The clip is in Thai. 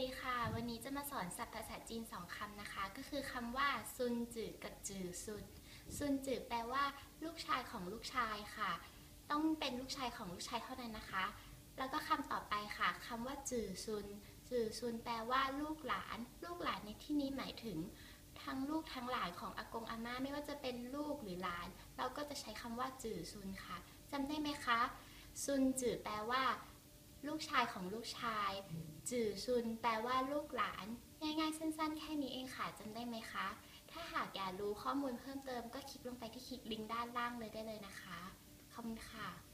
ดีค่ะ วันนี้จะมาสอนศัพท์ภาษาจีนสองคำนะคะ ก็คือคำว่าซุนจือกับจือซุนซุนจือแปลว่า ลูกชายของลูกชายค่ะ ต้องเป็นลูกชายของลูกชายเท่านั้นนะคะ แล้วก็คำต่อไปค่ะคำว่าจือซุน จือซุนแปลว่าลูกหลาน ลูกหลานในที่นี้หมายถึง ทั้งลูกทั้งหลานของอากงอาม่าไม่ว่าจะเป็นลูกหรือหลาน เราก็จะใช้คำว่าจือซุนค่ะจำได้ไหมคะ ซุนจือแปลว่า ลูกชายของลูกชาย จื่อซุน แปลว่าลูกหลาน ง่ายๆ สั้นๆ แค่นี้เองค่ะจำได้ไหมคะ ถ้าหากอยากรู้ข้อมูลเพิ่มเติมก็คลิกลงไปที่คลิกลิงก์ด้านล่างเลยได้เลยนะคะ ขอบคุณค่ะ